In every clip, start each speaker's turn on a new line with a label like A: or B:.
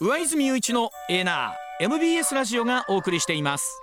A: 上泉雄一のエーナー MBS ラジオがお送りしています。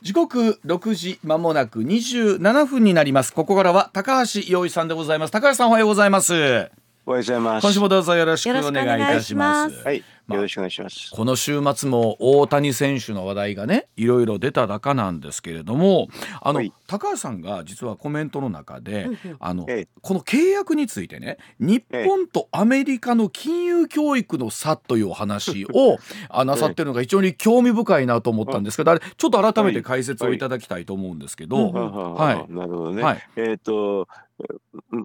B: 時刻6時まもなく27分になります。ここからは高橋洋一さんでございます。高橋さんおはようございます。
C: おはようございます。
B: 今週もどうぞよろしくお願いいたします。
C: はい、よろしくお願いします。
B: この週末も大谷選手の話題がねいろいろ出た中なんですけれどもあの、
C: はい
B: 高橋さんが実はコメントの中で、あの
C: ええ
B: この契約についてね日本とアメリカの金融教育の差というお話を あなさってるのが非常に興味深いなと思ったんですけどあれちょっと改めて解説をいただきたいと思うんですけど、
C: はは
B: はい
C: はなるほどね。
B: はい
C: えっ、と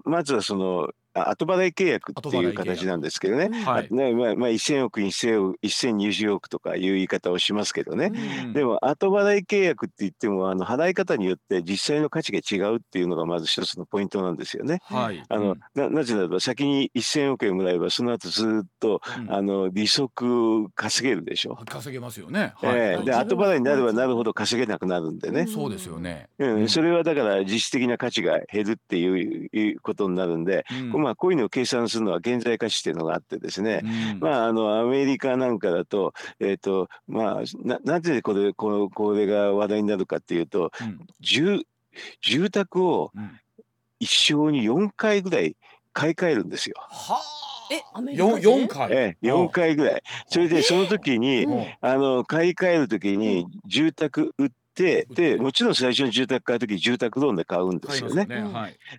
C: まずはそのあ後払い契約っていう形なんですけどね。
B: はい
C: ねまあまあ1000億1000億1020億とかいう言い方をしますけどね。
B: うん
C: でも後払い契約って言ってもあの払い方によって実際の価値が違うっていうのがまず一つのポイントなんですよね。
B: はい
C: あの、ななぜならば先に1000億円もらえばその後ずっと、
B: うん
C: あの利息稼げるでしょ。
B: 稼げますよね。
C: ええ
B: はい
C: で後払いになればなるほど稼げなくなるんでね。
B: そうですよね。
C: うん
B: うん
C: それはだから実質的な価値が減るっていういうことになるんで、
B: うん
C: まあこういうのを計算するのは現在価値っていうのがあってですね、
B: うん。
C: まああのアメリカなんかだとえっ、とまあななぜこれこのこれが話題になるかっていうと
B: うん。
C: 住住宅を
B: うん。
C: 一生に4回ぐらい買い替えるんですよ。
B: は
D: え、アメリカ
B: 四回？
C: ええ、4回ぐらい。それでその時に、
B: うん。
C: あの買い替える時に住宅売って、でもちろん最初に住宅買う時住宅ローンで買うんですよね。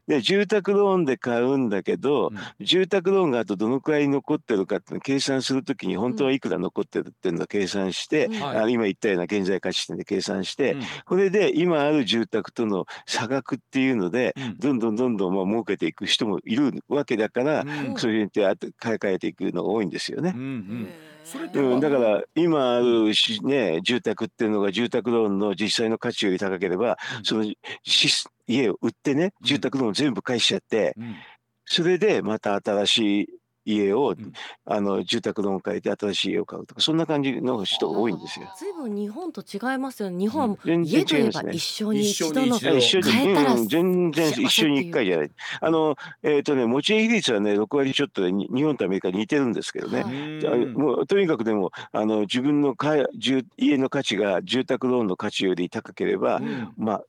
C: で住宅ローンで買うんだけど、
B: うん。
C: 住宅ローンがあとどのくらい残ってるかっていうのを計算するときに本当はいくら残ってるっていうのを計算して、あの今言ったような現在価値点で計算して、
B: うん。
C: これで今ある住宅との差額っていうので、
B: うん。
C: どんどんどんどんまあ儲けていく人もいるわけだから、
B: うん。
C: そういうふうに買い替えていくのが多いんですよね。
B: うんうん。
C: うん、だから今あるし、ね、住宅っていうのが住宅ローンの実際の価値より高ければ、
B: うん。
C: そのし家を売ってね住宅ローン全部返しちゃって、
B: うん。
C: それでまた新しい家を、
B: ん
C: あの住宅ローンを変えて新しい家を買うとかそんな感じの人が多いんですよ。
D: ずいぶん日本と違いますよね。日本う
C: 全然
D: 家といえば一生に一度の
B: 一生に一度
C: 一緒に、
D: 変えたら
C: うん、全然一緒に一回じゃない。あの、えっ、とね、持ち家比率はね、6割ちょっとで、に日本とアメリカ似てるんですけどね。
D: はい
C: もうとにかくでもあの自分のか住家の価値が住宅ローンの価値より高ければ、
B: うん
C: まあ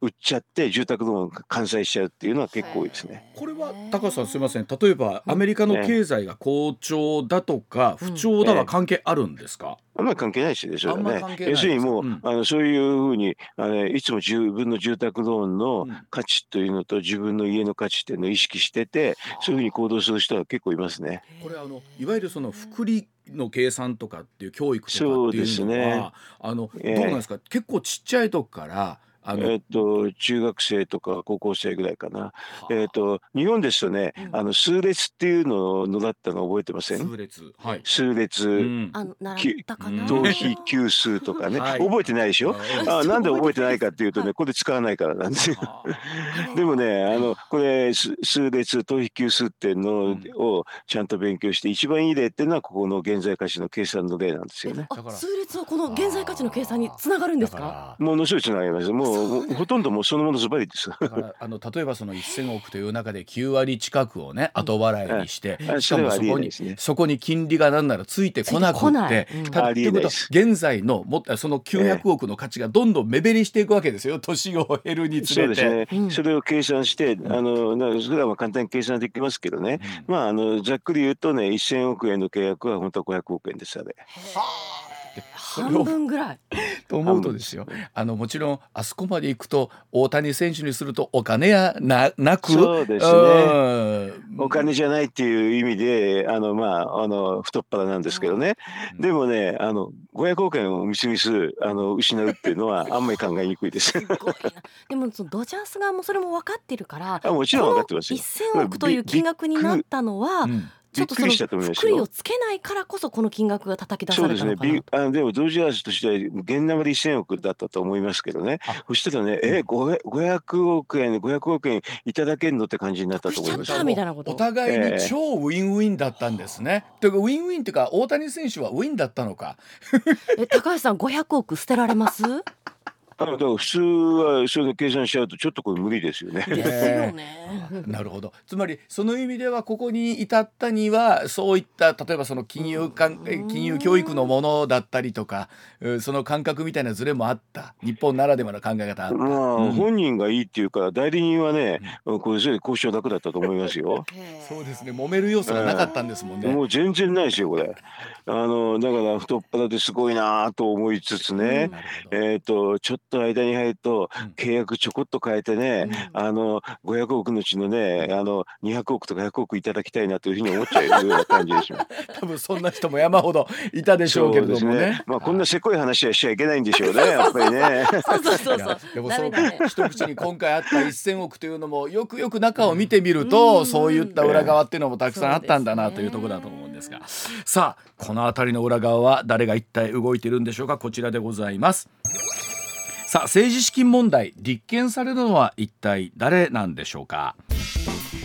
C: 売売っちゃって住宅ローンが完済しちゃうっていうのは結構多いですね。
B: これは高橋さんすみません。例えばアメリカの経済が好調だとか不調だは関係あるんですか、
C: あんまり関係ないですよね、それは
B: あんま
C: ね。要するにもう、
B: うん。
C: あのそういうふうにあのいつも自分の住宅ローンの
B: うん。
C: 価値というのと自分の家の価値っていうのを意識してて、そういうふうに行動する人は結構いますね。
B: これあのいわゆるその福利の計算とかっていう教育とかっていうのは
C: そうですね。
B: あの、
C: ええ。
B: どうなんですか？結構ちっちゃい時からあの、
C: えっ、と中学生とか高校生ぐらいかな。えっ、と日本ですとね、
D: うん。
C: あの数列っていうのを習ったの覚えてません？
B: 数列はい、
C: 数列、
B: うん。
D: あの習ったか
B: うん
D: な。
C: 頭皮級数とかね、
B: はい。
C: 覚えてないでしょ？
B: あ
C: あなんで覚えてないかっていうとね、これ使わないからなんですよ。
B: あ
C: でもね、あのこれす数列頭皮級数っていうの
B: うん。
C: をちゃんと勉強して、一番いい例っていうのはここの現在価値の計算の例なんですよね。
D: 数列はこの現在価値の計算につながるんですか？
C: ものすごいつながります。もうもう。ほとんどもうそのものズバリです。
B: らだからあの例えばその1000億という中で9割近くをね後払いにして、
C: はい
B: しかもそこにそこに金利がなんならついてこなく
D: ついてこな
B: って
D: いうん
B: たってこと現在のもっとその900億の価値がどんどん目減りしていくわけですよ。年を減るにつれて。
C: そうですね、
D: うん。
C: それを計算して、あのなそれはまあ簡単に計算できますけどね、
B: うん。
C: まあ、あのざっくり言うとね、1000億円の契約は本当は500億円です、あれ。
D: 半分ぐらい。
B: と思うとですよあのもちろんあそこまで行くと大谷選手にするとお金やななく？
C: そうですね
B: うん
C: お金じゃないっていう意味で、あのまあ、あの太っ腹なんですけどね、
B: うん
C: でもね、あの500億円をみすみすあの失うっていうのは、あんまり考えにくいです。
D: でもそのドジャース側もそれも分かってるから。
C: あもちろん分かってますよ。
D: 1000億という金額になったのは、
B: うん
D: ちょっとその
C: びっくりしたと思いますよ。
D: 福利をつけないからこそこの金額が叩き出さ
C: そうですね。
D: れたのかな
C: ビあのでもドジャースとしては現ナまで1000億だったと思いますけどね。
B: あ。
C: そしたらね、え 500, 500億円500億円いただけんのって感じになったと思います。
D: たみたいなこと。
B: お互いに超ウィンウィンだったんですね。というかウィンウィンっていうか大谷選手はウィンだったのか。
D: え高橋さん500億捨てられます？
C: だから普通はそれで計算しちゃうとちょっとこれ無理ですよね。
D: ですよね。
B: なるほどつまりその意味ではここに至ったにはそういった例えばその金融関
D: うん
B: 金融教育のものだったりとかうんその感覚みたいなズレもあった日本ならではの考え方あった。
C: まあ、
B: うん
C: 本人がいいっていうから代理人はね、これそれで交渉楽だったと思いますよ。
B: そうですね揉める要素がなかったんですもんね。
C: もう全然ないですよこれ。あのだから太っ腹ですごいなと思いつつね、
B: なるほど
C: えっ、とちょっと間に入ると
B: うん
C: 契約ちょこっと変えてね、あの500億のうちのねあの200億とか100億いただきたいなというふうに思っちゃうような感じですよ。
B: 多分そんな人も山ほどいたでしょうけれども
C: そうです
B: ね。
C: まあこんなせこい話はしちゃいけないんでしょうね やっぱりね。
D: そうそうそうそう。
B: でもそう
D: ね。
B: 一口に今回あった1,000億というのもよくよく中を見てみると、
D: うん
B: そういった裏側っていうのもたくさんあったんだなというところだと思うんですがさあこの辺りの裏側は誰が一体動いているんでしょうかこちらでございます。さあ政治資金問題立件されるのは一体誰なんでしょうか？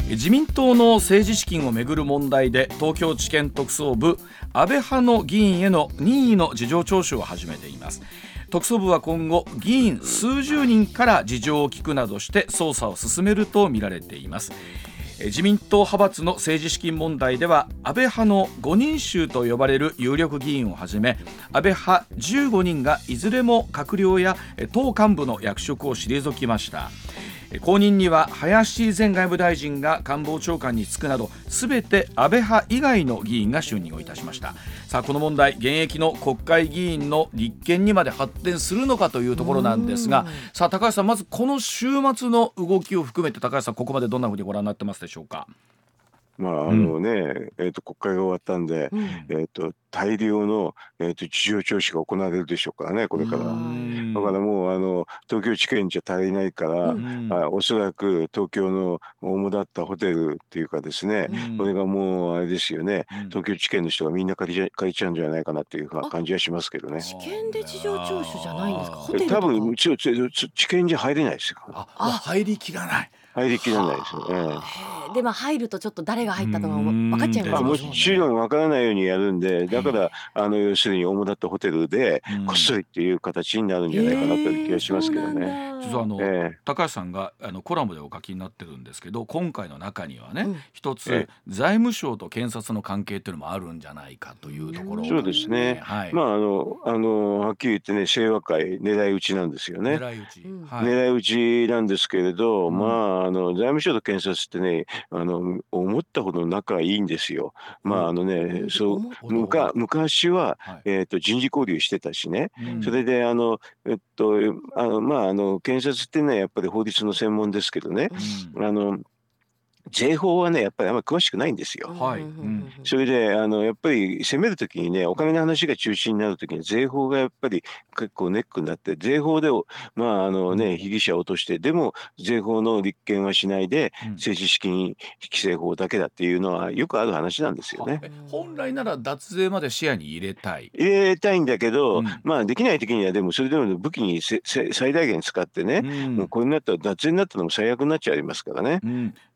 B: 自民党の政治資金をめぐる問題で東京地検特捜部安倍派の議員への任意の事情聴取を始めています。特捜部は今後議員数十人から事情を聞くなどして捜査を進めるとみられています。自民党派閥の政治資金問題では安倍派の5人衆と呼ばれる有力議員をはじめ安倍派15人がいずれも閣僚や党幹部の役職を退きました。後任には林前外務大臣が官房長官に就くなどすべて安倍派以外の議員が就任をいたしました。さあこの問題現役の国会議員の立憲にまで発展するのかというところなんですがさあ高橋さんまずこの週末の動きを含めて高橋さんここまでどんなふうにご覧になってますでしょうか？
C: まああのね、えっ、と国会が終わったんで、
D: うん
C: えっ、と大量のえっ、と事情聴取が行われるでしょうからねこれから。
D: うん
C: だからもうあの東京地検じゃ足りないから、
D: うん
C: あおそらく東京の主だったホテルっていうかですね、
B: うん
C: これがもうあれですよね、
B: うん
C: 東京地検の人がみんな借りちゃ借りちゃうんじゃないかなっていうか感じはしますけどね。
D: 試験で事情聴取じゃないんですか？
B: あー
D: ホテルとか。
C: 多分ちょち地検じゃ入れないですよ。
B: あ入りきらない
C: 入りきらないですよね。
D: でまあ入るとちょっと誰が入ったとかも
B: うん。
D: 分かっちゃい
C: ま
D: すもんね。
C: もちろんわからないようにやるんで、だから、あの、要するに主だったホテルで
B: うん、
C: こっそりっていう形になるんじゃないかなという気がしますけどね。
D: ね
B: 実はあの、
C: え
B: 高橋さんがあのコラムでお書きになってるんですけど今回の中にはね、
D: うん。
B: 一つ、
C: ええ。
B: 財務省と検察の関係っていうのもあるんじゃないかというところ、
C: そうですね
B: はい、
C: まあ、あの、あの、はっきり言ってね、清和会狙い撃ちなんですよね。
B: 狙い撃ち、
D: うん。
B: はい、
C: 狙い撃ちなんですけれど、
B: うん。
C: まあ、あの財務省と検察ってねあの思ったほど仲いいんですよ。まああのね、そうむか昔は、
B: はい。
C: えー、と人事交流してたしね、
B: うん。
C: それであの、えっとあのまあ、あの検察っていうのはやっぱり法律の専門ですけどね、
B: うん。
C: あの税法はねやっぱりあんまり詳しくないんですよ。
B: はい。
C: それであのやっぱり攻めるときにねお金の話が中心になるときに税法がやっぱり結構ネックになって税法でまああのね被疑者を落としてでも税法の立件はしないで
B: うん。
C: 政治資金規正法だけだっていうのはよくある話なんですよね。
B: え本来なら脱税まで視野に入れたい。
C: 入れたいんだけど、
B: うん。
C: まあできない時にはでもそれでも武器にせせ最大限使ってね、
B: うん。
C: もうこれになったら脱税になったのも最悪になっちゃいますからね。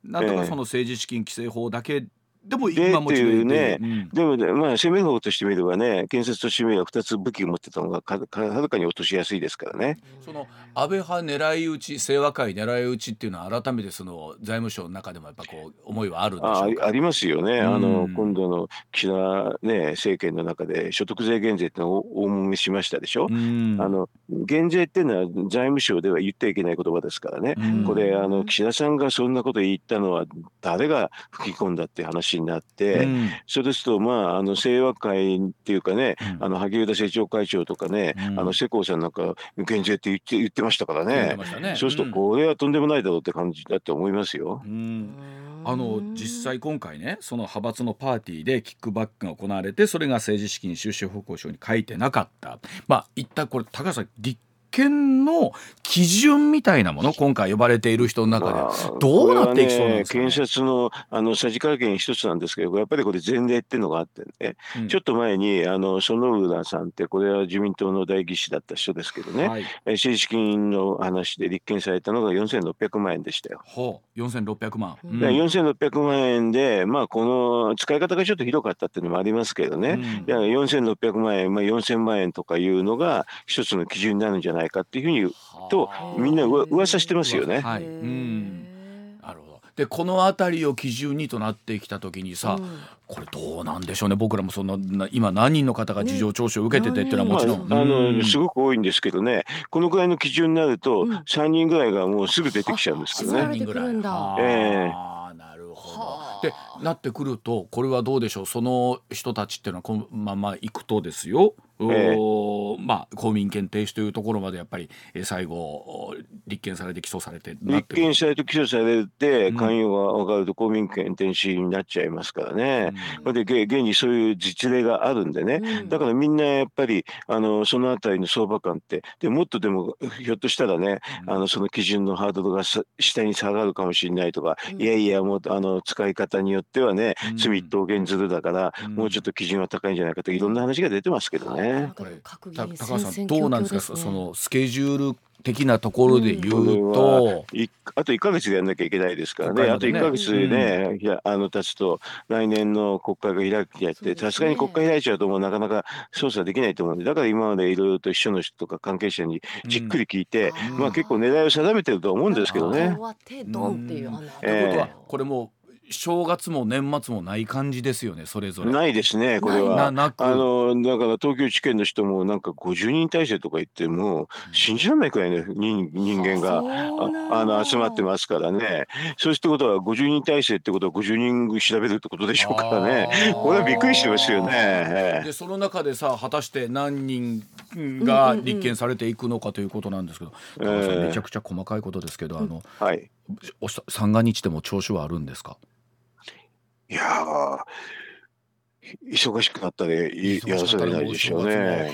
B: うん、なんとか
C: ええ。
B: その政治資金規正法だけでも
C: で
B: 今モチベート
C: っていうね
B: うん。
C: でもね、まあ、攻める方としてみればね、検察としてみれば2つ武器を持ってたのがかかはるかに落としやすいですからね。
B: その安倍派狙い撃ち清和会狙い撃ちっていうのは改めてその財務省の中でもやっぱこう思いはあるんでし
C: あ
B: ょうか？
C: ありますよね、
B: うん。
C: あの今度の岸田、ね、政権の中で所得税減税ってのを大揉めしましたでしょ？
B: うん。
C: あの減税っていうのは財務省では言ってはいけない言葉ですからね。
B: うん。
C: これあの岸田さんがそんなこと言ったのは誰が吹き込んだって話になって、
B: うん。
C: そうですとまああの清和会っていうかね、
B: うん。
C: あの萩生田政調会長とかね、
B: うん。
C: あの世耕さんなんか減税って言って言ってましたからね。
B: ね。
C: そうするとこれはとんでもないだろうって感じだと思いますよ。
B: うん。あの実際今回ねその派閥のパーティーでキックバックが行われてそれが政治資金収支報告書に書いてなかった。まあ一旦これ高橋さん立憲の基準みたいなもの今回呼ばれている人の中で、
C: まあ
B: どうなっていきそうなんですかね？
C: 検察のあのさじ加減一つなんですけど、やっぱりこれ前例っていうのがあってね、
B: うん。
C: ちょっと前にあの園浦さんってこれは自民党の代議士だった人ですけどね、
B: はい、
C: え政治資金の話で立件されたのが4600万円でしたよ。
B: ほう。4600万、
D: うん。
C: で4600万円で、まあ、この使い方がちょっとひどかったっていうのもありますけどね、
B: うん。
C: いや4600万円、まあ、4000万円とかいうのが一つの基準になるんじゃないないかっていうふうにとみんなうわ噂してますよね。
B: はい。うん。なるほど。でこの辺りを基準にとなってきた時にさ、
D: うん。
B: これどうなんでしょうね。僕らもそんなな今何人の方が事情聴取を受けててっていうのはもちろん、
C: まあ、あ
B: うん。
C: のすごく多いんですけどね。このぐらいの基準になると
D: うん。
C: 3人ぐらいがもうすぐ出てきちゃうんですけど
D: あ
C: ね。
B: 三人ぐらいあ
C: え
B: なるほ
D: はあ
B: ど。でなってくるとこれはどうでしょう。その人たちっていうのはこのまま行くとですよ、
C: ええ。
B: おまあ公民権停止というところまでやっぱりえー最後お立件されて起訴されて
C: 立件されて起訴されて
B: うん。
C: 関与が分かると公民権停止になっちゃいますからね。
B: うん。
C: で現現にそういう実例があるんでね、
D: うん。
C: だからみんなやっぱりあのそのあたりの相場感ってでもっとでもひょっとしたらね、あのその基準のハードルがさ下に下がるかもしれないとか、
D: うん。
C: いやいやもうあの使い方によってはね、
B: うん。
C: 罪一等減ずるだから、
B: うん。
C: もうちょっと基準は高いんじゃないかといろんな話が出てますけどね。
B: これ高橋さんどうなんですか？そのスケジュール的なところで言う
C: うん。あと1ヶ月でやんなきゃいけないですからね、あと
B: 国会までね
C: 1ヶ月ね、いやあの経つと、来年の国会が開きやって、さすがに国会開いちゃうと、もうなかなか捜査できないと思うんで、だから今までいろいろと秘書の人とか関係者にじっくり聞いて、
D: うん
C: まあ結構狙いを定めてると思うんですけどね。
D: 終。わってドンっていうあの
B: ということは
C: ええ。
B: これもう正月も年末もない感じですよねそれぞれ。
C: ないですね、これ
B: な
C: は。
B: なく。
C: あのだから東京地検の人もなんか50人体制とか言っても信じられないくらいの人人間がああの集まってますからね。そうしてことは50人体制ってことは50人調べるってことでしょうからね。これはびっくりしてますよね。ええ。
B: でその中でさ果たして何人が立件されていくのかということなんですけど、
C: うんうんうん
B: めちゃくちゃ細かいことですけど、あの
C: はい、
B: おし三が日でも調子はあるんですか？
C: いやー忙しくなったらいやらされないでしょうね。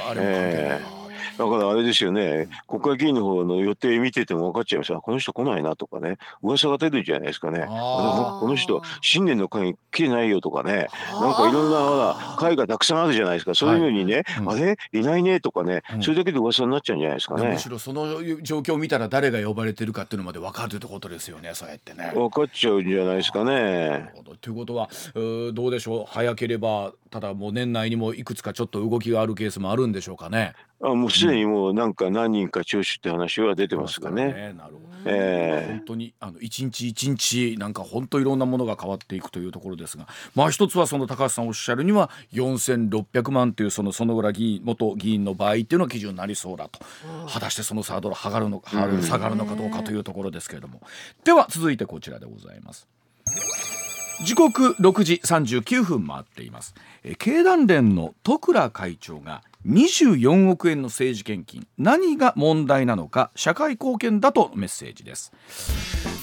C: だからあれですよね、国会議員の方の予定見てても分かっちゃいますあこの人来ないなとかね、噂が出るんじゃないですかね。この人、新年の会に来てないよとかね、なんかいろんなほら会がたくさんあるじゃないですか、そういうのにね、
B: うん。
C: あれ、いないねとかね、
B: うん。
C: それだけで噂になっちゃうんじゃないですかね。
B: むし。ろその状況を見たら誰が呼ばれてるかっていうのまで分かるってことですよねそうやってね。
C: 分かっちゃうんじゃないですか
B: な
C: ね
B: ということはうーどうでしょう？早ければただもう年内にもいくつかちょっと動きがあるケースもあるんでしょうかね。
C: あもうすでにもうなんか何人か聴取って話は出てますがね。
B: なるほど。
C: え
B: 本当にあの一日一日なんか本当いろんなものが変わっていくというところですが。まあ一つはその高橋さんおっしゃるには4600万というその園村議員元議員の場合っていうのが基準になりそうだと。果たしてそのサードル上がるのか
C: うん。
B: 下がるのかどうかというところですけれども。では続いてこちらでございます。時刻6時39分回っています。えー経団連の戸倉会長が24億円の政治献金。何が問題なのか社会貢献だとメッセージです。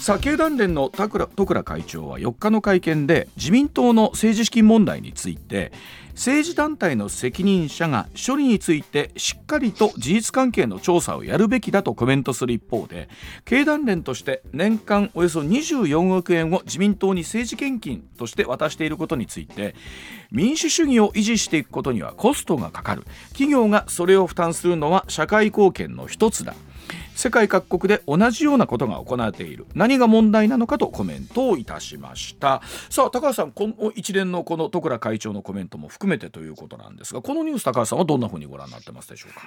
B: さあ経団連の戸倉会長は4日の会見で自民党の政治資金問題について政治団体の責任者が処理についてしっかりと事実関係の調査をやるべきだとコメントする一方で経団連として年間およそ24億円を自民党に政治献金として渡していることについて民主主義を維持していくことにはコストがかかる。企業がそれを負担するのは社会貢献の一つだ。世界各国で同じようなことが行われている。何が問題なのかとコメントをいたしました。さあ高橋さんこの一連のこの戸倉会長のコメントも含めてということなんですがこのニュース高橋さんはどんなふうにご覧になってますでしょうか、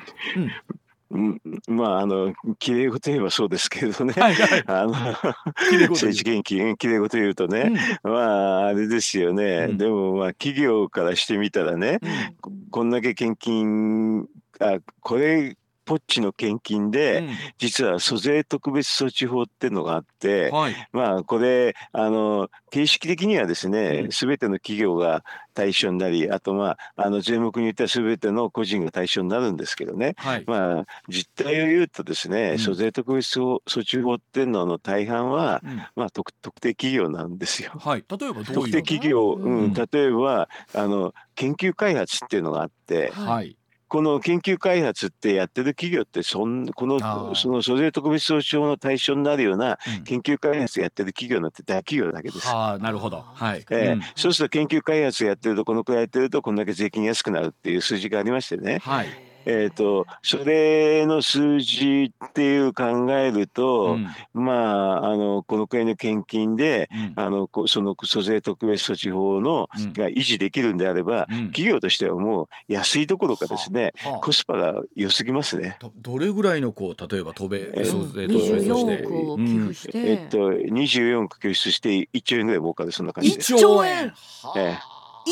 B: うん。
C: うん、まああのきれい事言えばそうですけどね。
B: はいはい。
C: あの政治献金きれい事言うとね、まああれですよね、
B: うん。
C: でもまあ企業からしてみたらね、ここんだけ献金あこれポッチの献金で、実は租税特別措置法っていうのがあって、
B: はい。
C: まあこれあの形式的にはです
B: う
C: ね
B: ん。
C: 全ての企業が対象になりあとまああの税目によっては全ての個人が対象になるんですけどね。
B: はい。
C: まあ実態を言うとですね、
B: うん。
C: 租税特別措置法っていうのの大半は、
B: うん。
C: まあ、特特定企業なんですよ。
B: はい。例えば
C: 特定企業、
D: う
C: うんん、例えばあの研究開発っていうのがあって
B: はい
C: この研究開発ってやってる企業ってそんこのその租税特別措置法の対象になるような
B: うん。
C: 研究開発やってる企業なんて大企業だけです。
B: はあなるほど。はい、
C: ええ。
B: うん。
C: そうすると研究開発やってるとこのくらいやってるとこんだけ税金安くなるっていう数字がありましてね。
B: はい
C: えー、とそれの数字っていう考えると、
B: うん。
C: まああのこのくらいの献金で
B: うん。
C: あのこその租税特別措置法の
B: うん。
C: が維持できるんであれば、
B: うん。
C: 企業としてはもう安いどころかですね、
B: はあ。
C: コスパが良すぎますね。
B: どどれぐらいのこう例えば渡米
C: え
B: 租税特別として
D: 24億を寄付して、
C: えっと、24億拠出して1兆円ぐらい儲かるそんな感じです。
D: 1兆円
C: え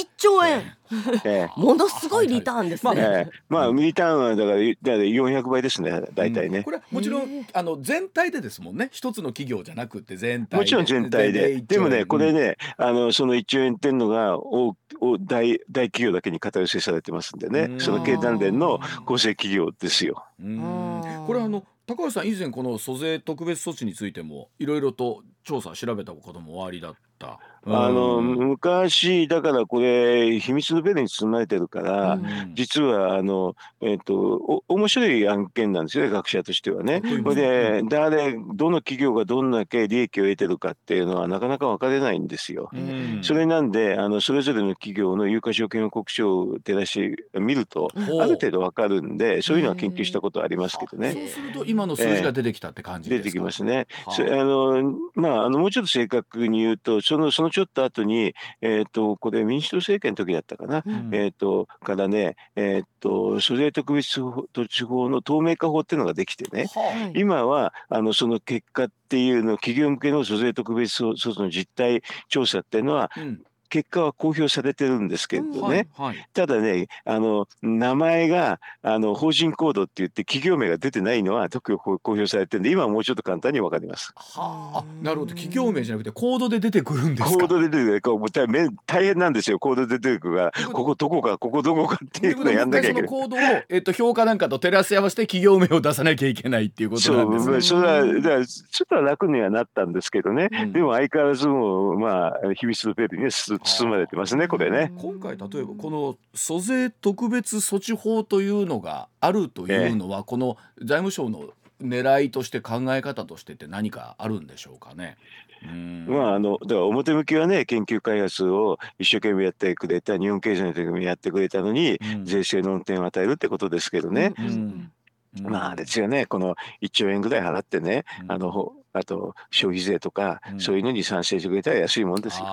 D: 1兆円
C: ええ
D: ものすごいリターンです
B: まあ
D: ね。
C: ええまあミリターンはだからだから400倍ですね大体ね。
B: これはもちろん、あの全体でですもんね一つの企業じゃなくて全体
C: もちろん全体で。でもね、これ、ね、あの、その1兆円っていうのが、お、お、大、大企業だけに肩寄せされてますんでね
B: う。ん
C: その経団連の構成企業ですよ。
B: うんこれあの高橋さん以前この租税特別措置についてもいろいろと調査調べたこともおありだった。
C: あの、
B: うん
C: 昔、だからこれ、秘密のベルに包まれてるから、
D: うん
C: 実は、あの、えっ、と、お、面白い案件なんですよね、学者としてはね。
B: うん
C: それで、誰、どの企業がどんだけ利益を得てるかっていうのはなかなか分かれないんですよ。
B: うん
C: それなんで、あの、それぞれの企業の有価証券報告書を照らしてみると、ある程度わかるんで、そういうのは研究したことありますけどね。
B: そうすると今の数字が出てきたって感じですか？
C: 出てきますね。
B: はあ
C: あのまあ、あのもうちょっと正確に言うと、そのそのちょっと後に、えー、とこれ、民主党政権の時だったかな、
D: うん。
C: えー、とからね、えー、と租税特別措置法の透明化法っていうのができてね、
B: は
D: はい。
C: 今はあのその結果っていうの、企業向けの租税特別措置の実態調査っていうのは、
B: あうん
C: 結果は公表されてるんですけれどね、
B: はいはい。
C: ただね、あの名前があの法人コードって言って、企業名が出てないのは特に公表されてるんで、今はもうちょっと簡単に分かります。
B: はあ、あなるほど企業名じゃなくてコードで出てくるんですか？
C: コードで出てくるこう大変大変なんですよ、コードで出てくるから、
B: こと
C: ここどこか、ここどこかっていうのをやんなきゃいけない。
B: そのコードを、えっと、評価なんかと照らし合わせて企業名を出さなきゃいけないっていうこと
C: そう、
B: なんですね。
C: まあそれは、だからちょっとは楽にはなったんですけどね、
B: うん
C: でも相変わらずもう、まあ、秘密のベルにす包まれてますね、これね。
B: 今回例えばこの租税特別措置法というのがあるというのは、この財務省の狙いとして考え方としてって何かあるんでしょうかね。うん。
C: まあ、あのだから表向きはね研究開発を一生懸命やってくれた日本経済のためにやってくれたのに、
B: うん。
C: 税制の運転を与えるってことですけどね、
B: うん。
C: まあですよねこの1兆円ぐらい払ってね、
B: うん。
C: あのほあと消費税とか、
B: うん。
C: そういうのに賛成してくれたら安いもんですよ。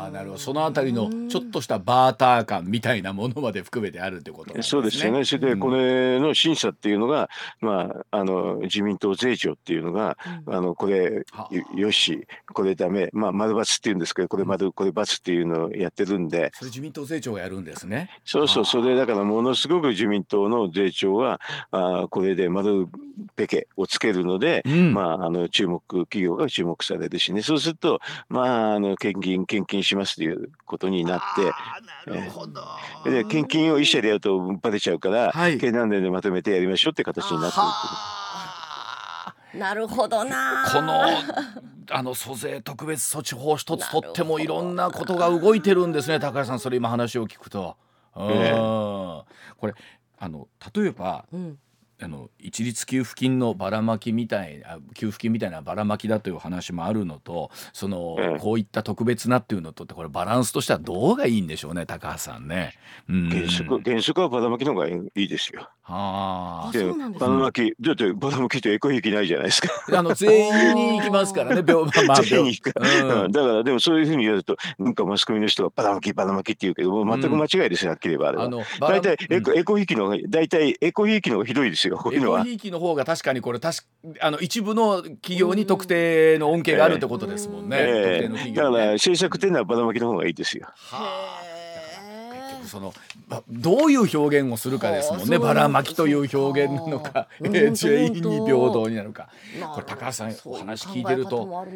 B: ああなるほど。そのあたりのちょっとしたバーター感みたいなものまで含めてあるってことなんですね。
C: そうですよね。それで、これの審査っていうのが、まあ、あの、自民党税調っていうのが、あの、これ
B: は、
C: よよし、これダメ、まあ、丸×っていうんですけど、これ丸、これ×っていうのをやってるんで、
B: それ自民党税調がやるんですね。
C: そうそう、それだからものすごく自民党の税調は、あーこれで丸ペケをつけるので、
B: うん。
C: まあ、あの、注目、企業が注目されるしね、そうすると、まあ、あの、献金、献金しますということになって、
B: なるほど。
C: で献金を一社でやるとバレちゃうから、
B: はい
C: 経団連でまとめてやりましょうって形になってる
B: はあ
D: なるほどな。
B: このあの租税特別措置法一つとってもいろんなことが動いてるんですね高橋さんそれ今話を聞くと。うん
C: ええ
B: これあの例えば
D: うん。
B: あの一律給付金のばらまきみたいな給付金みたいなばらまきだという話もあるのとその、
C: ええ
B: こういった特別なっていうのとってこれバランスとしてはどうがいいんでしょうね高橋さんね。うん
C: 原則原則はバラマキの方がいいですよ。
B: はあ
D: あそうなんですね。
C: バラマキだってバラマキってエコひいきないじゃないですか。
B: あの全員に行きますからね病 まあまあ
C: 全員に行く。
B: うん。
C: うん。だからでもそういうふうに言われるとなんかマスコミの人がバラマキバラマキって言うけどもう全く間違いですよ、はっきり言えばあれは。
B: あのバラ
C: 大体エコ,、エコひいきの方が大体エコひいきの方がひどいですよこういうのは。
B: エコひいきの方が確かにこれ確かあの一部の企業に特定の恩恵があるってことですもんね。
C: ええ。
B: 特定の企業ね。
C: だから政策っていうのはバラマキの方がいいですよ。
B: はあそのばどういう表現をするかですもんね。
D: はあ
B: ばらまきという表現なのか、全員 に平等になるか。
D: え
B: これ高橋さんお話聞いてると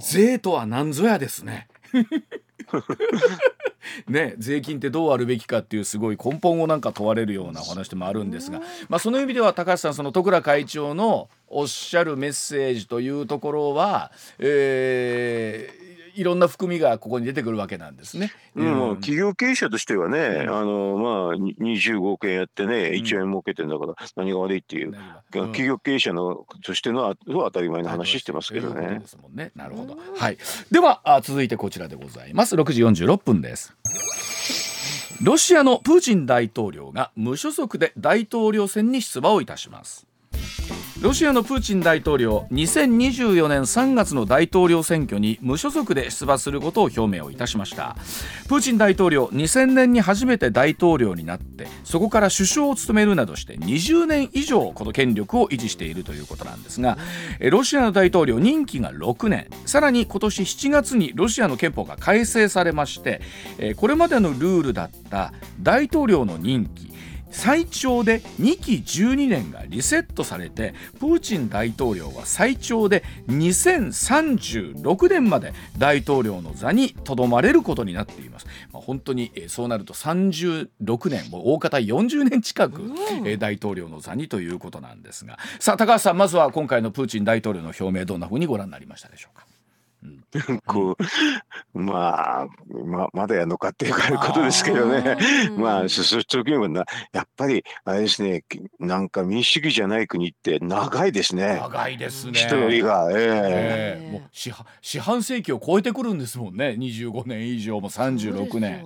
B: 税とは何ぞやですね。ね、税金ってどうあるべきかっていうすごい根本をなんか問われるようなお話でもあるんですが、まあ、その意味では高橋さんその戸倉会長のおっしゃるメッセージというところは、えーいろんな含みがここに出てくるわけなんですね。
C: うんもう企業経営者としてはね、
B: うん
C: あのまあに25億円やってね、1兆円儲けてんだから何が悪いっていう、
B: うん
C: 企業経営者のとしてのは当たり前の話してますけどね
B: で。すもんね。なるほど。はい。ではあ続いてこちらでございます。6時46分です。ロシアのプーチン大統領が無所属で大統領選に出馬をいたしますロシアのプーチン大統領2024年3月の大統領選挙に無所属で出馬することを表明をいたしました。プーチン大統領2000年に初めて大統領になってそこから首相を務めるなどして20年以上この権力を維持しているということなんですがロシアの大統領任期が6年さらに今年7月にロシアの憲法が改正されましてこれまでのルールだった大統領の任期最長で2期12年がリセットされてプーチン大統領は最長で2036年まで大統領の座にとどまれることになっています、まあ、本当にえーそうなると36年もう大方40年近く、えー大統領の座にということなんですが。さあ高橋さんまずは今回のプーチン大統領の表明どんなふうにご覧になりましたでしょうか？
C: こう、まあ、まあ、まだやるのかっていうことですけどね。まあ、そそしておけばな、やっぱり、あれですね、なんか民主主義じゃない国って長いですね。
B: 長いですね。
C: 人りが、ええ。
B: ええ。もう四半四半世紀を超えてくるんですもんね。25年以上も36年。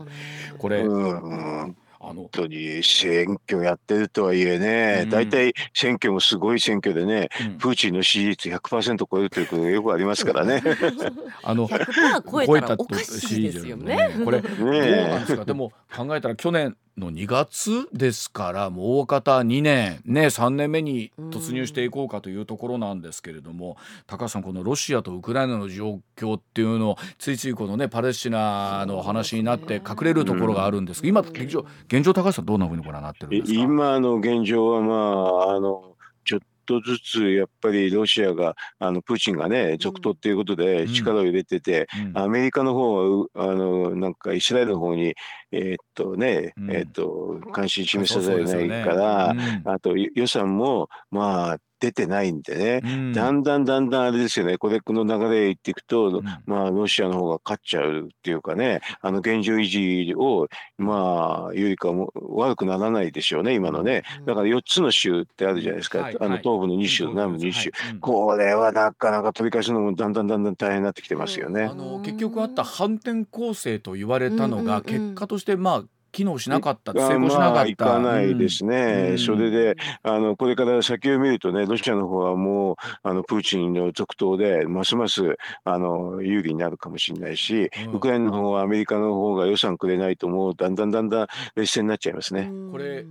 B: これ、
C: うんうん
B: あの
C: 本当に選挙やってるとはいえ
B: うん、
C: ね大体選挙もすごい選挙でね、
B: うん。
C: プーチンの支持率100%超えるということがよくありますからね。
B: あの
D: 100%超えたらおかしいですよね。
B: これどうなんですか？でも考えたら去年の2月ですからもう大方2年ね3年目に突入していこうかというところなんですけれども高橋さんこのロシアとウクライナの状況っていうのをついついこのねパレスチナの話になって隠れるところがあるんですけど今現状現状高橋さんどんなふうにご覧になってるんですか？
C: 今の現状はまああのちょっとずつやっぱりロシアがあのプーチンがね続投っていうことで力を入れてて、
B: うん。
C: アメリカの方はうあのなんかイスラエルの方にえーっとね、
B: うん。
C: えーっと関心示さ
B: そう
C: ざるを
B: そうですよね。
C: 得ないから、
B: うん。
C: あと予予算もまあ出てないんでね、
B: うん。
C: だんだんだんだんあれですよね。これこの流れでいっていくと、
B: ん。
C: まあロシアの方が勝っちゃうっていうかね。あの現状維持をまあよりかも悪くならないでしょうね今のね。だから4つの州ってあるじゃないですか、あの
B: はい。はい
C: 東部の2州南部の2州、
B: はいうん。
C: これはなかなか取り返すのもだんだんだんだん大変になってきてますよね。
B: あ。の結局あった反転攻勢と言われたのが
D: うんうんうん
B: 結果としてまあ機能しなかった
C: あ
B: 成功しなかった。
C: まあいかないですね、
B: うん。
C: それであのこれから先を見るとねロシアの方はもうあのプーチンの続投でますますあの有利になるかもしれないし、
B: うん。
C: ウクライナの方はアメリカの方が予算くれないともうだんだんだんだん劣勢になっちゃいますね。
B: これ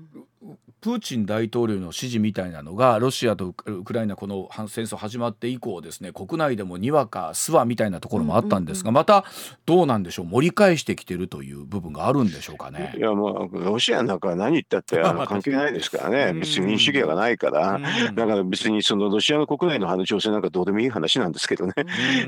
B: プーチン大統領の指示みたいなのがロシアとウクライナこの反戦争始まって以降ですね国内でもにわか諏訪みたいなところもあったんですが、またどうなんでしょう？盛り返してきてるという部分があるんでしょうかね。
C: い。やもうロシアなんか何言ったって あの関係ないですから
B: うん。
C: ね別に民主主義がないから。
B: うん。
C: だから別にそのロシアの国内の話調整なんかどうでもいい話なんですけどね。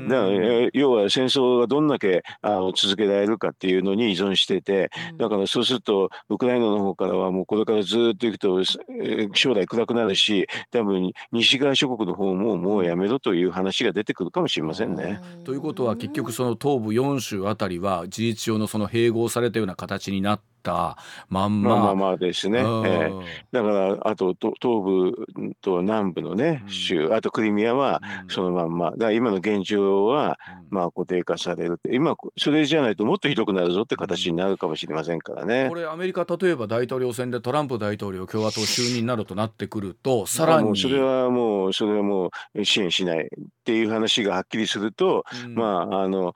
B: うん。
C: だからえー要は戦争がどんだけあの続けられるかっていうのに依存しててだからそうするとウクライナの方からはもうこれからずっといくと、えー将来暗くなるし多分西側諸国の方ももうやめろという話が出てくるかもしれませんね。
B: ということは結局その東部4州あたりは事実上のその併合されたような形になったまんま。
C: まあまあまあですね。え
B: うん。
C: ーだからあとと東部と南部のね
B: うん。
C: 州あとクリミアは
B: うん。
C: そのまんま。だから今の現状はまあ固定化されるって。今それじゃないともっとひどくなるぞって形になるかもしれませんからね。
B: こ。れアメリカ例えば大統領選でトランプ大統領共和党就任などとなってくるとさらに。
C: それはもうそれはもう支援しないっていう話がはっきりすると、
B: うん。
C: まああの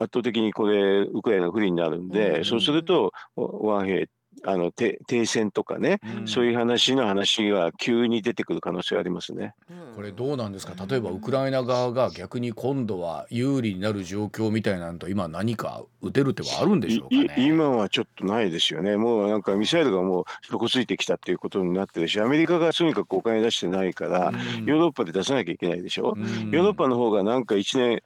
C: 圧倒的にこれウクライナが不利になるんで、
D: うん。
C: そうすると和平あの停停戦とかね、
B: うん。
C: そういう話の話が急に出てくる可能性がありますね。
B: これどうなんですか？例えばウクライナ側が逆に今度は有利になる状況みたいなのと今何か打てる手はあるんでしょうか
C: い
B: ね？
C: い今はちょっとないですよね。もうなんかミサイルがもう底ついてきたっていうことになってるし、アメリカがとにかくお金出してないから、
B: うん。
C: ヨーロッパで出さなきゃいけないでしょ？
B: うん。
C: ヨーロッパの方がなんか一年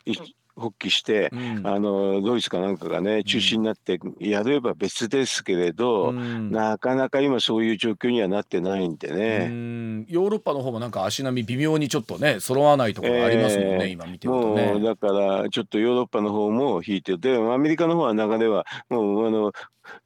C: 一発起して、
B: うん。
C: あのドイツかなんかがね中心になってやれば別ですけれど、
B: うん。
C: なかなか今そういう状況にはなってないんで
B: う
C: ね。
B: ん。ヨーロッパの方もなんか足並み微妙にちょっとね揃わないところがありますもんね、
C: えー
B: 今見てると
C: もう
B: ね。
C: だからちょっとヨーロッパの方も引いてでアメリカの方は流れはもうあの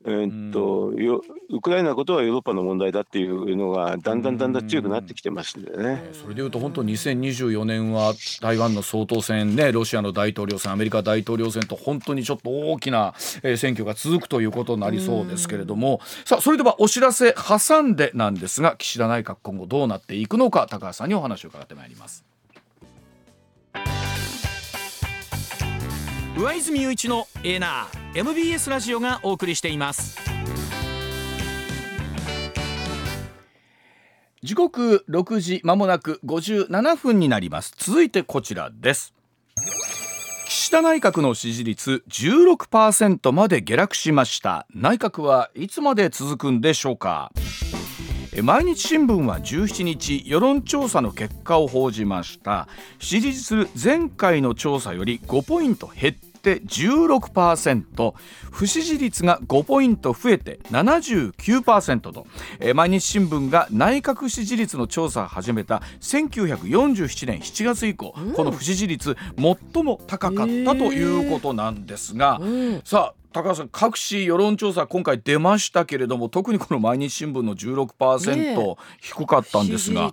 C: えーっとよウクライナのことはヨーロッパの問題だっていうのがだんだんだんだん強くなってきてますんでね。
B: それでいうと本当2024年は台湾の総統選ねロシアの大統領選アメリカ大統領選と本当にちょっと大きなえー選挙が続くということになりそうですけれどもさあそれではお知らせ挟んでなんですが岸田内閣今後どうなっていくのか高橋さんにお話を伺ってまいります。
A: 上泉雄一のエナー MBS ラジオがお送りしています。
B: 時刻6時まもなく57分になります。続いてこちらです。岸田内閣の支持率16%まで下落しました。内閣はいつまで続くんでしょうか。え毎日新聞は17日世論調査の結果を報じました。支持率前回の調査より5ポイント減って16%不支持率が5ポイント増えて79%と、えー毎日新聞が内閣支持率の調査を始めた1947年7月以降、この不支持率最も高かったということなんですが、
D: うん。
B: さあ高橋さん各紙世論調査今回出ましたけれども特にこの毎日新聞の16%、
D: ね
B: 低かったんですが、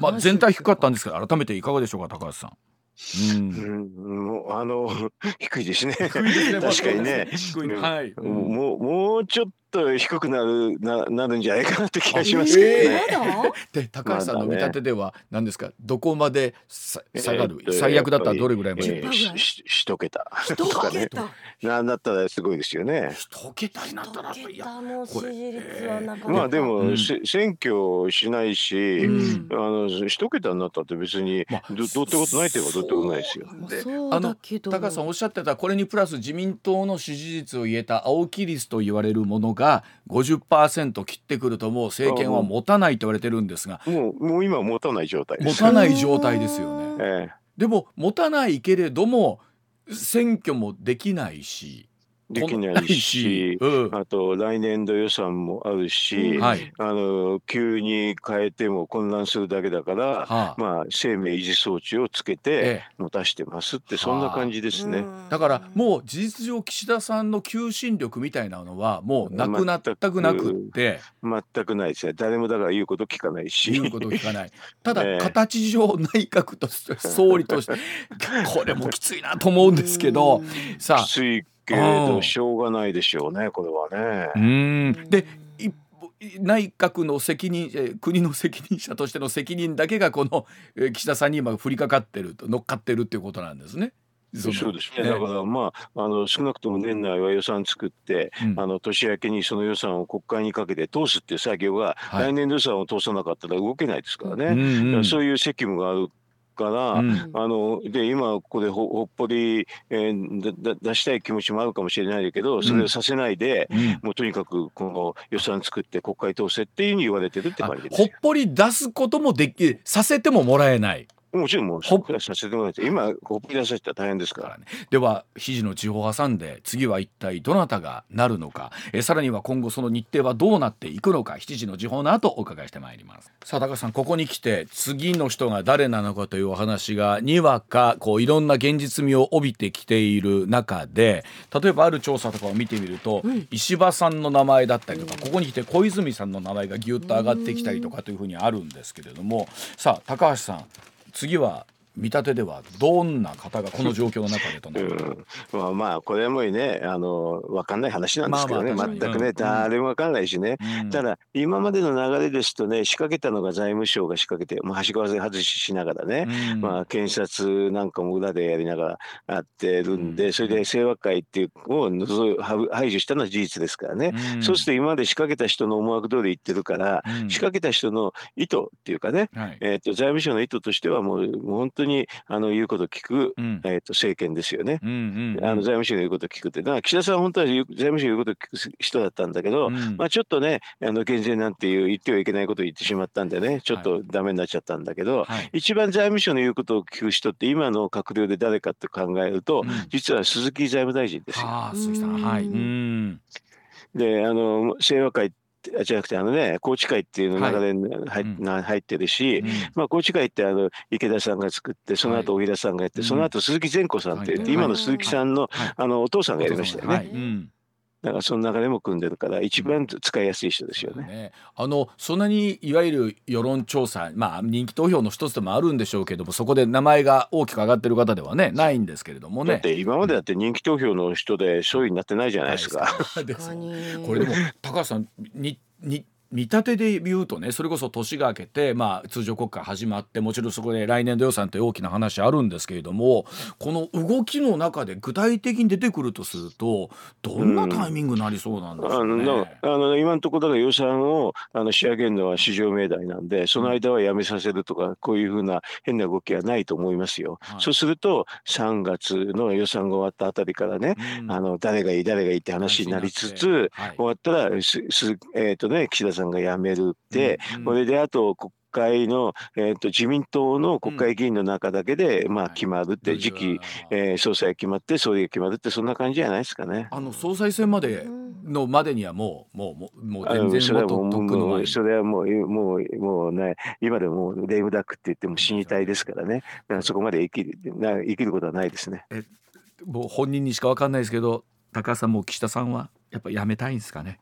B: まあ、全体低かったんですけど改めていかがでしょうか高橋さん。うん。
C: うん、もうあの 低いですね。
B: 低いですね
C: 確かにね。
B: 低いねはい、うん。
C: もうもうちょっと低くなるななるんじゃないかなって気がしますけどね。
D: まだ？
B: で高橋さんの見立てでは何ですか？どこまでさ下がる、
C: えー
B: 最悪だったらどれぐらいまで、
C: えーしし一桁
D: 一
C: とかね
D: 桁。
C: なんだったらすごいですよね。
B: 一桁になったらや
D: 桁の支持率はなかなか。
C: まあでも、
B: うん
C: せ選挙しないし、
B: うん
C: あの一桁になったって別に
B: まあ
C: どどうってことないといえばどうってことないですよ。
D: まあ
B: で
D: そうだけど。
B: 高橋さんおっしゃってたこれにプラス自民党の支持率を言えた青木率と言われるものが50%切ってくるともう政権は持たないと言われてるんですが
C: もうもう今持たない状態。
B: 持たない状態ですよね。
C: ええ
B: でも持たないけれども選挙もできないし
C: できないし、
B: うん。
C: あと来年度予算もあるし、
D: うん
B: はい、
C: あの急に変えても混乱するだけだから、
B: はあ。
C: まあ生命維持装置をつけて
B: え
C: 持たしてますってそんな感じですね。
D: うん。
B: だからもう事実上岸田さんの求心力みたいなのはもうなくなったくなくって。
C: 全くないですね。誰もだから言うこと聞かないし。
B: 言うことを聞かない。ただ
C: ええ。
B: 形上内閣として総理として これもきついなと思うんですけどさあ。
C: きついけどしょうがないでしょうねこれは
B: う
C: ね。
B: んで内閣の責任えー国の責任者としての責任だけがこのえー岸田さんに今降りかかってると乗っかってるっていうことなんですね。の
C: そうですね。
B: ええ
C: だからまああの少なくとも年内は予算作って、
B: うん
C: あの年明けにその予算を国会にかけて通すっていう作業が、
B: はい
C: 来年度予算を通さなかったら動けないですからね。
B: うんうん
C: らそういう責務があるから。
B: うん
C: あので今ここでほほっぽり、えーだだ出したい気持ちもあるかもしれないけどそれをさせないで、
B: うん
C: もうとにかくこの予算作って国会通せっていうふうに言われてるって
B: あ
C: 感じですよ。
B: ほっぽり出すこともできさせてももらえない
C: もちろんもう
B: ほっ。
C: それはさせてもらって今ほっぽり出させたら大変ですから。
B: では肘の地方を挟んで次は一体どなたがなるのか。えさらには今後その日程はどうなっていくのか。7時の時報の後お伺いしてまいります。さあ高橋さんここに来て次の人が誰なのかというお話がにわかこういろんな現実味を帯びてきている中で例えばある調査とかを見てみると、石破さんの名前だったりとかここに来て小泉さんの名前がぎゅっと上がってきたりとかというふうにあるんですけれども。さあ高橋さん次は見立てではどんな方がこの状況の中でとなる
C: うん、まあまあこれはもうね。あの分かんない話なんですけどね、
B: まあまあ
C: 全くね、
B: うん。
C: 誰も分かんないしね、
B: うん。
C: ただ今までの流れですとね仕掛けたのが財務省が仕掛けて、まあ、端くわせ外ししながらね、
B: うん。
C: まあ、検察なんかも裏でやりながらやってるんで、
B: うん。
C: それで清和会っていうのを排除したのは事実ですからね、
B: うん。
C: そうすると今まで仕掛けた人の思惑通り言ってるから、
B: うん。
C: 仕掛けた人の意図っていうかね、
B: はい。
C: えー、と財務省の意図としてはもうもう本当にあの言うこと聞く、
B: うん。
C: えー、と政権ですよね。
B: うんうんうん。
C: あの財務省の言うことを聞くって、だから岸田さんは本当は財務省の言うことを聞く人だったんだけど、
B: うん。
C: まあ、ちょっとね、あの減税なんていう言ってはいけないことを言ってしまったんでね、ちょっとダメになっちゃったんだけど、
B: はい。
C: 一番財務省の言うことを聞く人って、今の閣僚で誰かって考えると、
B: うん。
C: 実は鈴木財務大臣ですよ。
B: はあ鈴木さん。はい。うん。
C: で、あの清和会じゃなくて、あのね、宏池会っていうの流れに入,、入ってるし、
B: うん。
C: まあ、宏池会ってあの池田さんが作って、その後大平さんがやって、
B: はい
C: その後鈴木善子さんって言って、
B: はい。
C: 今の鈴木さんの,、
B: はい。
C: あのお父さんがやりましたよね。だからその流れも組んでるから一番使いやすい人ですよね。
B: ね、あのそんなにいわゆる世論調査、まあ、人気投票の一つでもあるんでしょうけどもそこで名前が大きく上がってる方ではねないんですけれどもね。
C: だって今までだって人気投票の人で勝利になってないじゃないですか。
B: です
D: 確かに
B: これでも高橋さんにに見立てで言うとねそれこそ年が明けて、まあ、通常国会始まってもちろんそこで来年度予算って大きな話あるんですけれどもこの動きの中で具体的に出てくるとするとどんなタイミングになりそうなんです
C: あ
B: かね？
C: のあの今のところだから予算をあの仕上げるのは市場命題なんでその間はやめさせるとかこういうふうな変な動きはないと思いますよ。
B: はい。
C: そうすると3月の予算が終わったあたりからね、
B: うん。
C: あの誰がいい誰がいいって話になりつつ、
B: はい。
C: 終わったらすす、えーとね、岸田さんが辞めるって、
B: うん
C: これであと国会の、えー、と自民党の国会議員の中だけで、まあ、決まるって、次期、えー総裁が決まって総理が決まるってそんな感じじゃないですかね。
B: あの総裁選までのまでにはもうもうもうもう全然
C: それはもうそれはもうもうもうね今でももうレイムダックって言っても死にたいですからね。だからそこまで生きるな生きることはないですね。
B: もう本人にしかわかんないですけど高橋さんも岸田さんはやっぱやめたいんですかね？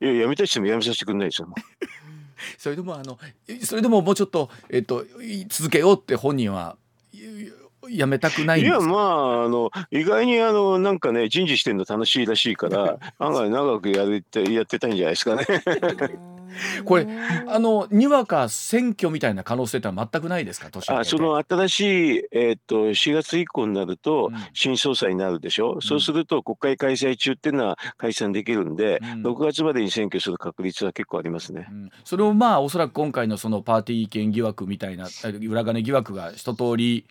C: いや辞めたい人も辞めさせてくれないですよ。
B: それでもあのそれでももうちょっとえっと続けようって本人はいやめたくないん
C: いや
B: ですか？
C: まああの意外にあのなんかね人事してるの楽しいらしいから 案外長くやるってやってたんじゃないですかね。
B: これあのにわか選挙みたいな可能性ってのは全くないですか？年
C: あその新しい、えーっと4月以降になると
B: うん。
C: 新総裁になるでしょ、そうすると国会開催中っていうのは解散できるんで、
B: うん。
C: 6月までに選挙する確率は結構ありますね。
B: う。ん。それをまあおそらく今回のそのパーティー券疑惑みたいなあ裏金疑惑が一通り、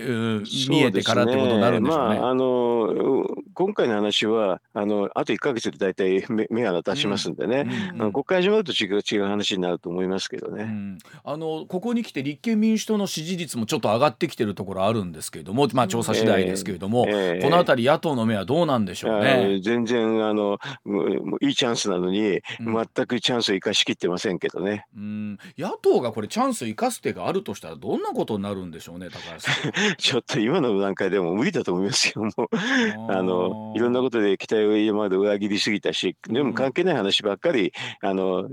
B: うん見えてからってことになるんでしょうね。
C: まあ、あのう今回の話はあのあと1か月で大体目目が出しますんでね、
B: うん
C: 国会始まると違う違う話になると思いますけどね。
B: うんあのここに来て立憲民主党の支持率もちょっと上がってきてるところあるんですけれども、まあ、調査次第ですけれども、
C: ええ
B: この辺り野党の目はどうなんでしょう
C: あ
B: ね。
C: の全然あのいいチャンスなのに、
B: うん
C: 全くチャンスを生かしきってませんけどね。
B: うん野党がこれチャンス生かす手があるとしたらどんなことになるんでしょうね高橋さん。
C: ちょっと今の段階でも無理だと思いますよ。もうあのいろんなことで期待を今まで裏切りすぎたしでも関係ない話ばっかりあの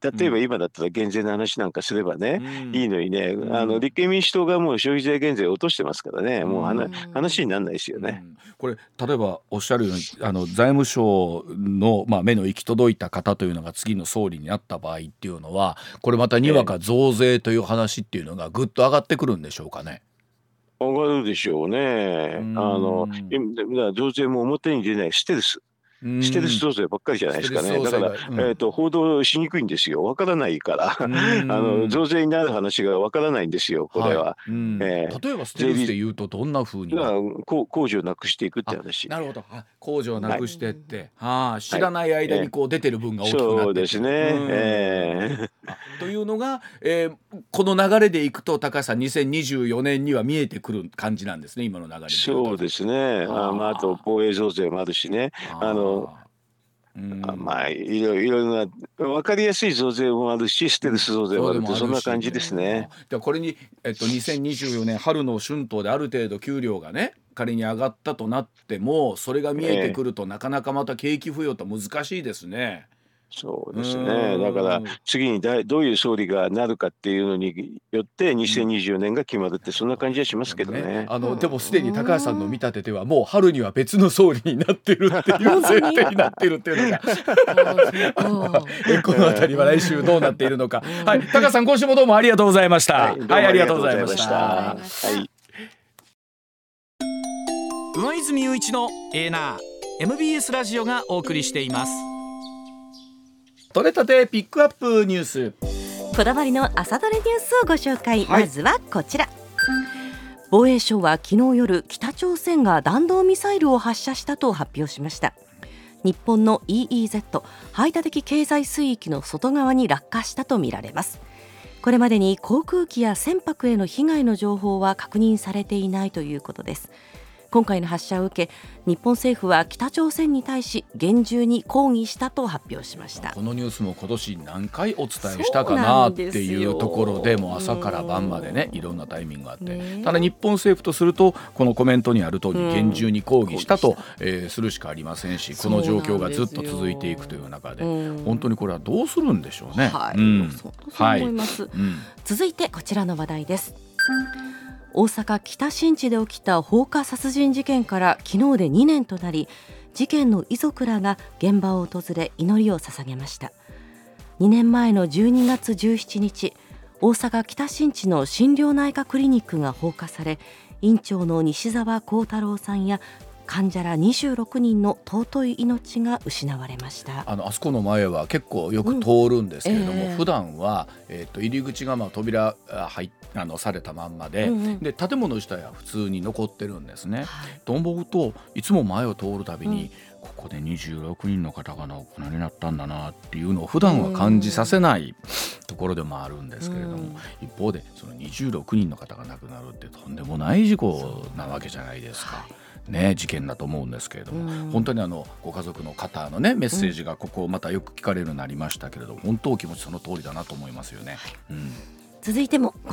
C: 例えば今だったら減税の話なんかすればね、
B: うん。
C: いいのにね、
B: うん。
C: あの立憲民主党がもう消費税減税を落としてますからね、もう話,、
D: うん
C: 話にならないですよね。
B: うん。これ例えばおっしゃるようにあの財務省の、まあ、目の行き届いた方というのが次の総理になった場合っていうのはこれまたにわか増税という話っていうのがぐっと上がってくるんでしょうかね？
C: 上がるでしょうね。
B: うん。
C: あの今だから増税も表に出ないステルス、
B: うん
C: ステルス増税ばっかりじゃないですかね。だから、
B: うん
C: えー、と報道しにくいんですよ。わからないから。
B: うん
C: あの増税になる話がわからないんですよ。これは。
B: いうん
C: ええ
B: 例えばステルスで言うとどんな風に
C: だからこう工事をなくしていくって話。
B: なるほどあ工場をなくしてって、はあ、知らない間にこう出てる分が大きくなって
C: そうですね。
B: うん
C: ええ
B: というのが、えーこの流れでいくと高橋さん2024年には見えてくる感じなんですね今の流れ
C: そうですね。あまあ、あと防衛増税もあるしね。あの
B: うん
C: あまあいろいろな分かりやすい増税もあるしステルス増税もあるってそんな感じですね。
B: ではこれに、えっと、2024年春の春闘である程度給料がね仮に上がったとなってもそれが見えてくると、なかなかまた景気浮揚と難しいですね。
C: そうです
B: う
C: ね。
B: ん
C: だから次にだどういう総理がなるかっていうのによって2024年が決まるってそんな感じはしますけどね。
B: あのでもすでに高橋さんの見立てではもう春には別の総理になってるっていう 設定になってるっていうのが えこの辺りは来週どうなっているのか。はい、高橋さん今週もどうもありがとうございました。はい、ありがとうございまし
C: ありがとうございました
B: た。
C: はい。
A: 上泉雄一のエーナー MBS ラジオがお送りしています
B: 取れたてピックアップニュース。
D: こだわりの朝どれニュースをご紹介、
B: はい。
D: まずはこちら。防衛省は昨日夜北朝鮮が弾道ミサイルを発射したと発表しました。日本の EEZ 排他的経済水域の外側に落下したとみられます。これまでに航空機や船舶への被害の情報は確認されていないということです今回の発射を受け日本政府は北朝鮮に対し厳重に抗議したと発表しました。
B: このニュースも今年何回お伝えしたかなっていうところでもう朝から晩までねいろんなタイミングがあって、ね、ただ日本政府とするとこのコメントにある通り厳重に抗議したと、えー、するしかありませんしこの状況がずっと続いていくという中で本当にこれはどうするんでしょうね。
D: はい、うん、そう思います、はい。うん、続いてこちらの話題です。大阪北新地で起きた放火殺人事件から昨日で2年となり事件の遺族らが現場を訪れ祈りを捧げました。2年前の12月17日大阪北新地の心療内科クリニックが放火され院長の西澤幸太郎さんや患者ら26人の尊い命が失われました。
B: あのあそこの前は結構よく通るんですけれども、うんえ。ー、普段はえっ、ー、と入り口がまあ扉入あのされたまんまで、うんうん、で建物自体は普通に残ってるんですね。はい、と思うといつも前を通るたびに、うん。ここで26人の方が亡くなりなったんだなっていうのを普段は感じさせないところでもあるんですけれども、うん、一方でその26人の方が亡くなるってとんでもない事故なわけじゃないですか。ね、事件だと思うんですけれども、うん、本当にあのご家族の方のねメッセージがここまたよく聞かれるようになりましたけれども、本当お気持ちその通りだなと思いますよね。はい、うん、
D: 続いても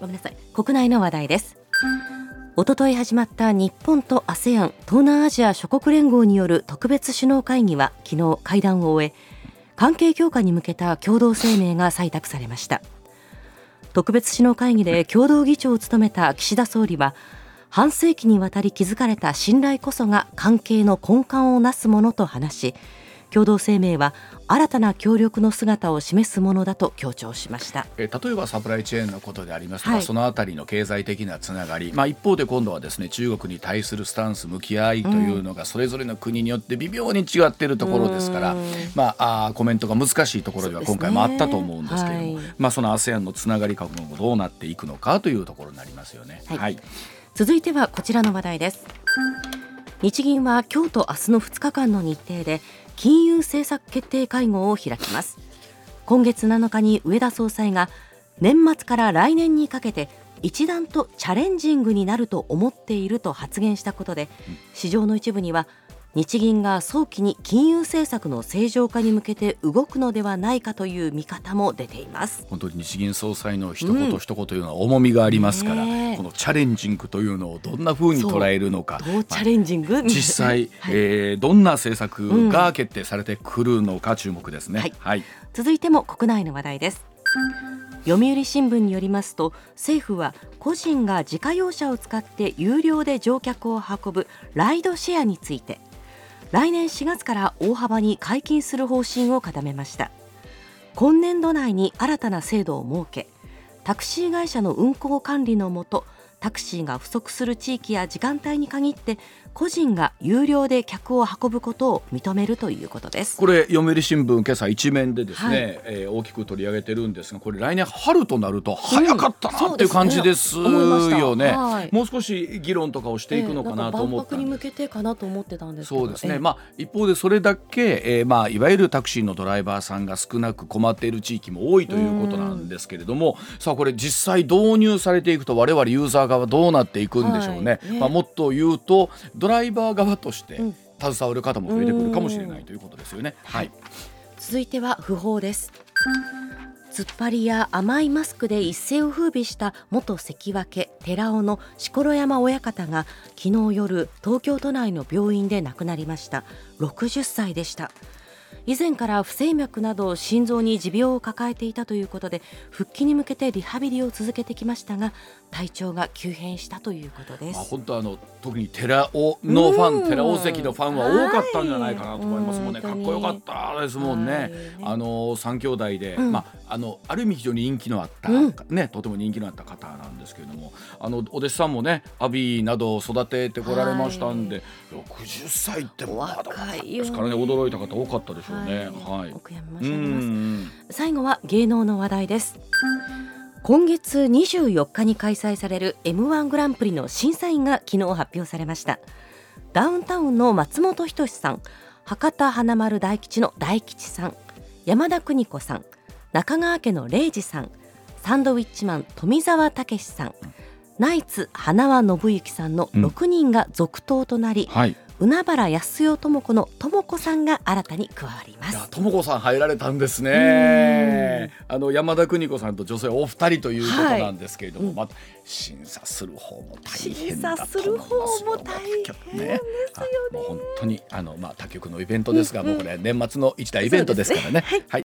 D: ごめんなさい。国内の話題です。おととい始まった日本と ASEAN 東南アジア諸国連合による特別首脳会議は昨日会談を終え関係強化に向けた共同声明が採択されました。特別首脳会議で共同議長を務めた岸田総理は半世紀にわたり築かれた信頼こそが関係の根幹をなすものと話し共同声明は新たな協力の姿を示すものだと強調しました。
B: え例えばサプライチェーンのことでありますとか、はい、そのあたりの経済的なつながり、まあ、一方で今度はですね中国に対するスタンス向き合いというのがそれぞれの国によって微妙に違っているところですから、まあ、あコメントが難しいところでは今回もあったと思うんですけれども、ねはい、まあ、その ASEAN のつながり今後どうなっていくのかというところになりますよね。
D: はい、はい続いてはこちらの話題です。日銀は今日と明日の2日間の日程で金融政策決定会合を開きます。今月7日に上田総裁が年末から来年にかけて一段とチャレンジングになると思っていると発言したことで市場の一部には日銀が早期に金融政策の正常化に向けて動くのではないかという見方も出ています。
B: 本当に日銀総裁の一言一言というのは重みがありますから、うん、このチャレンジングというのをどんなふうに捉えるのか。
D: どうチャレンジング、まあ、
B: 実際、はい、えー、どんな政策が決定されてくるのか注目ですね、はい、
D: はい、続いても国内の話題です。読売新聞によりますと政府は個人が自家用車を使って有料で乗客を運ぶライドシェアについて来年4月から大幅に解禁する方針を固めました。今年度内に新たな制度を設けタクシー会社の運行管理のもとタクシーが不足する地域や時間帯に限って個人が有料で客を運ぶことを認めるということです。
B: これ読売新聞今朝一面でですね、はい、えー、大きく取り上げてるんですがこれ来年春となると早かったなっていう感じですよね。はい、もう少し議論とかをしていくのかなと思った、
D: えー、に向けてかなと思ってたんです
B: そうですね、えー、まあ一方でそれだけ、えー、まあいわゆるタクシーのドライバーさんが少なく困っている地域も多いということなんですけれどもさあこれ実際導入されていくと我々ユーザー側どうなっていくんでしょうね、はい、まあ、もっと言うとドライバー側として携わる方も増えてくるかもしれないということですよね。はい、
D: 続いては訃報です。突っ張りや甘いマスクで一世を風靡した元関脇寺尾の錣山親方が昨日夜東京都内の病院で亡くなりました。60歳でした以前から不整脈など心臓に持病を抱えていたということで復帰に向けてリハビリを続けてきましたが体調が急変したということです。あ
B: 本当あの特に寺尾のファン、寺尾関のファンは多かったんじゃないかなと思いますもんね。かっこよかったですもんね。あの三兄弟で、うん、まああのある意味非常に人気のあった、うん、ねとても人気のあった方なんですけれども、あのお弟子さんもねアビーなどを育ててこられましたんで、六十歳ってまだ若いですからね驚いた方多かったでしょうね。はい。お悔やみ申し上げ
D: ます。最後は芸能の話題です。今月24日に開催される M1 グランプリの審査員が昨日発表されましたダウンタウンの松本人志さん博多華丸大吉の大吉さん山田邦子さん中川家の礼二さんサンドウィッチマン富澤たけしさんナイツ花輪信之さんの6人が続投となり、
B: はい
D: 海原康代智子の智子さんが新たに加わります。
B: とも子さん入られたんですね。あの山田邦子さんと女性お二人ということなんですけれども、
D: はい
B: また審査する方も大変だと
D: 審査する
B: 思います
D: 方も大変ですよね。
B: あもう本当にあのまあ他局のイベントですが、もうこれ年末の一大イベントですからね。
D: そうですね。
B: はい